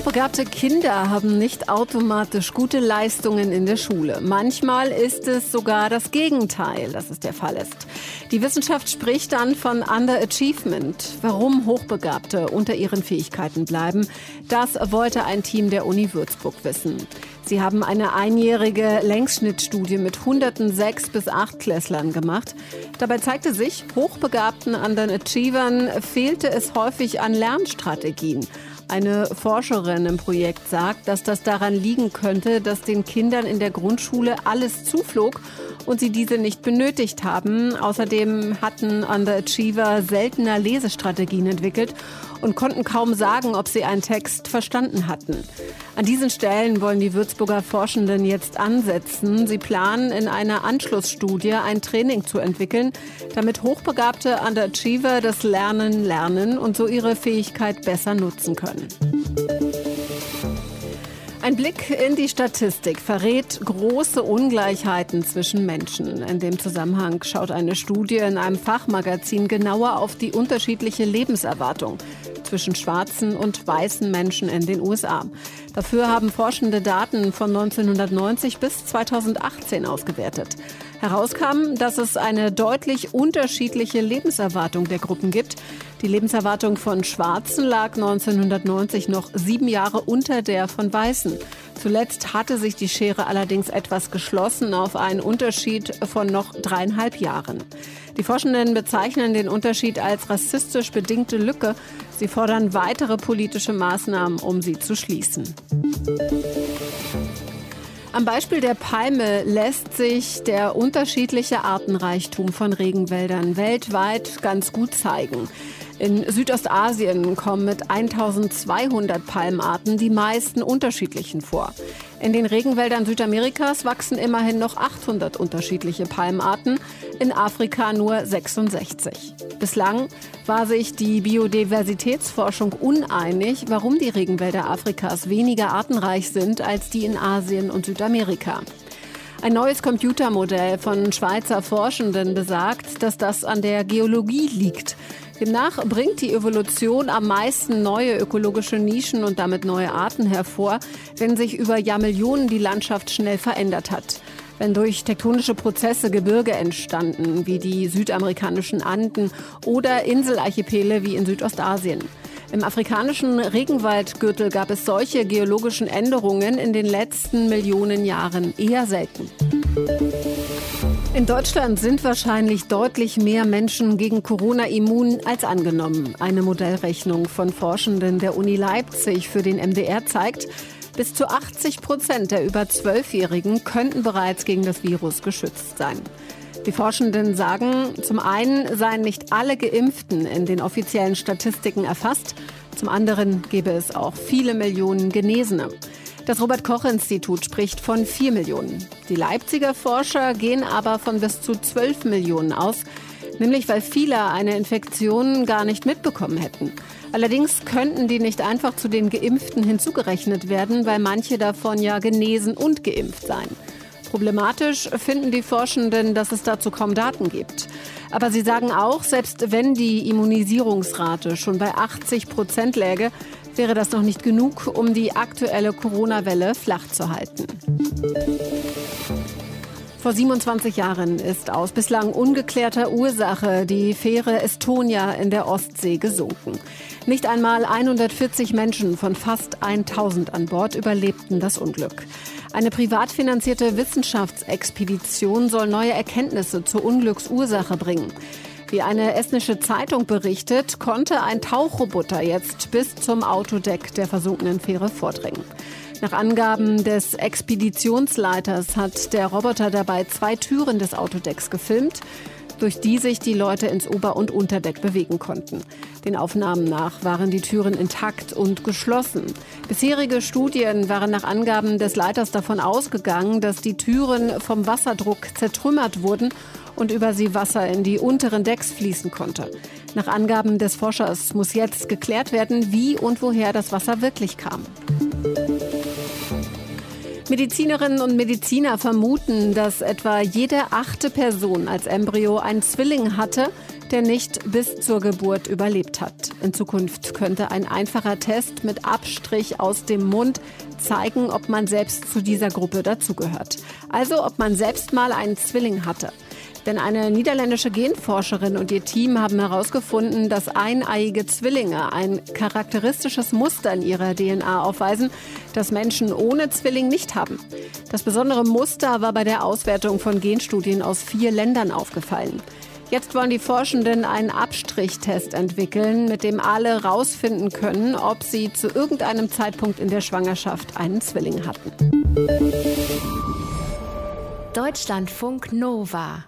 Hochbegabte Kinder haben nicht automatisch gute Leistungen in der Schule. Manchmal ist es sogar das Gegenteil, dass es der Fall ist. Die Wissenschaft spricht dann von Underachievement. Warum Hochbegabte unter ihren Fähigkeiten bleiben, das wollte ein Team der Uni Würzburg wissen. Sie haben eine einjährige Längsschnittstudie mit hunderten sechs bis acht Klässlern gemacht. Dabei zeigte sich, hochbegabten Underachievern fehlte es häufig an Lernstrategien. Eine Forscherin im Projekt sagt, dass das daran liegen könnte, dass den Kindern in der Grundschule alles zuflog und sie diese nicht benötigt haben. Außerdem hatten Underachiever seltener Lesestrategien entwickelt und konnten kaum sagen, ob sie einen Text verstanden hatten. An diesen Stellen wollen die Würzburger Forschenden jetzt ansetzen. Sie planen in einer Anschlussstudie ein Training zu entwickeln, damit hochbegabte Underachiever das Lernen lernen und so ihre Fähigkeit besser nutzen können. Ein Blick in die Statistik verrät große Ungleichheiten zwischen Menschen. In dem Zusammenhang schaut eine Studie in einem Fachmagazin genauer auf die unterschiedliche Lebenserwartung zwischen schwarzen und weißen Menschen in den USA. Dafür haben Forschende Daten von 1990 bis 2018 ausgewertet. Herauskam, dass es eine deutlich unterschiedliche Lebenserwartung der Gruppen gibt. Die Lebenserwartung von Schwarzen lag 1990 noch sieben Jahre unter der von Weißen. Zuletzt hatte sich die Schere allerdings etwas geschlossen auf einen Unterschied von noch dreieinhalb Jahren. Die Forschenden bezeichnen den Unterschied als rassistisch bedingte Lücke. Sie fordern weitere politische Maßnahmen, um sie zu schließen. Am Beispiel der Palme lässt sich der unterschiedliche Artenreichtum von Regenwäldern weltweit ganz gut zeigen. In Südostasien kommen mit 1200 Palmarten die meisten unterschiedlichen vor. In den Regenwäldern Südamerikas wachsen immerhin noch 800 unterschiedliche Palmarten, in Afrika nur 66. Bislang war sich die Biodiversitätsforschung uneinig, warum die Regenwälder Afrikas weniger artenreich sind als die in Asien und Südamerika. Ein neues Computermodell von Schweizer Forschenden besagt, dass das an der Geologie liegt. Demnach bringt die Evolution am meisten neue ökologische Nischen und damit neue Arten hervor, wenn sich über Jahrmillionen die Landschaft schnell verändert hat. Wenn durch tektonische Prozesse Gebirge entstanden, wie die südamerikanischen Anden oder Inselarchipele wie in Südostasien. Im afrikanischen Regenwaldgürtel gab es solche geologischen Änderungen in den letzten Millionen Jahren eher selten. In Deutschland sind wahrscheinlich deutlich mehr Menschen gegen Corona immun als angenommen. Eine Modellrechnung von Forschenden der Uni Leipzig für den MDR zeigt, bis zu 80 Prozent der über Zwölfjährigen könnten bereits gegen das Virus geschützt sein. Die Forschenden sagen, zum einen seien nicht alle Geimpften in den offiziellen Statistiken erfasst, zum anderen gäbe es auch viele Millionen Genesene. Das Robert Koch Institut spricht von 4 Millionen. Die Leipziger Forscher gehen aber von bis zu 12 Millionen aus, nämlich weil viele eine Infektion gar nicht mitbekommen hätten. Allerdings könnten die nicht einfach zu den Geimpften hinzugerechnet werden, weil manche davon ja genesen und geimpft seien. Problematisch finden die Forschenden, dass es dazu kaum Daten gibt. Aber sie sagen auch, selbst wenn die Immunisierungsrate schon bei 80 Prozent läge, wäre das noch nicht genug, um die aktuelle Corona-Welle flach zu halten. Vor 27 Jahren ist aus bislang ungeklärter Ursache die Fähre Estonia in der Ostsee gesunken. Nicht einmal 140 Menschen von fast 1000 an Bord überlebten das Unglück. Eine privat finanzierte Wissenschaftsexpedition soll neue Erkenntnisse zur Unglücksursache bringen. Wie eine estnische Zeitung berichtet, konnte ein Tauchroboter jetzt bis zum Autodeck der versunkenen Fähre vordringen. Nach Angaben des Expeditionsleiters hat der Roboter dabei zwei Türen des Autodecks gefilmt, durch die sich die Leute ins Ober- und Unterdeck bewegen konnten. Den Aufnahmen nach waren die Türen intakt und geschlossen. Bisherige Studien waren nach Angaben des Leiters davon ausgegangen, dass die Türen vom Wasserdruck zertrümmert wurden und über sie Wasser in die unteren Decks fließen konnte. Nach Angaben des Forschers muss jetzt geklärt werden, wie und woher das Wasser wirklich kam. Medizinerinnen und Mediziner vermuten, dass etwa jede achte Person als Embryo einen Zwilling hatte, der nicht bis zur Geburt überlebt hat. In Zukunft könnte ein einfacher Test mit Abstrich aus dem Mund zeigen, ob man selbst zu dieser Gruppe dazugehört. Also ob man selbst mal einen Zwilling hatte. Denn eine niederländische Genforscherin und ihr Team haben herausgefunden, dass eineiige Zwillinge ein charakteristisches Muster in ihrer DNA aufweisen, das Menschen ohne Zwilling nicht haben. Das besondere Muster war bei der Auswertung von Genstudien aus vier Ländern aufgefallen. Jetzt wollen die Forschenden einen Abstrichtest entwickeln, mit dem alle herausfinden können, ob sie zu irgendeinem Zeitpunkt in der Schwangerschaft einen Zwilling hatten. Deutschlandfunk Nova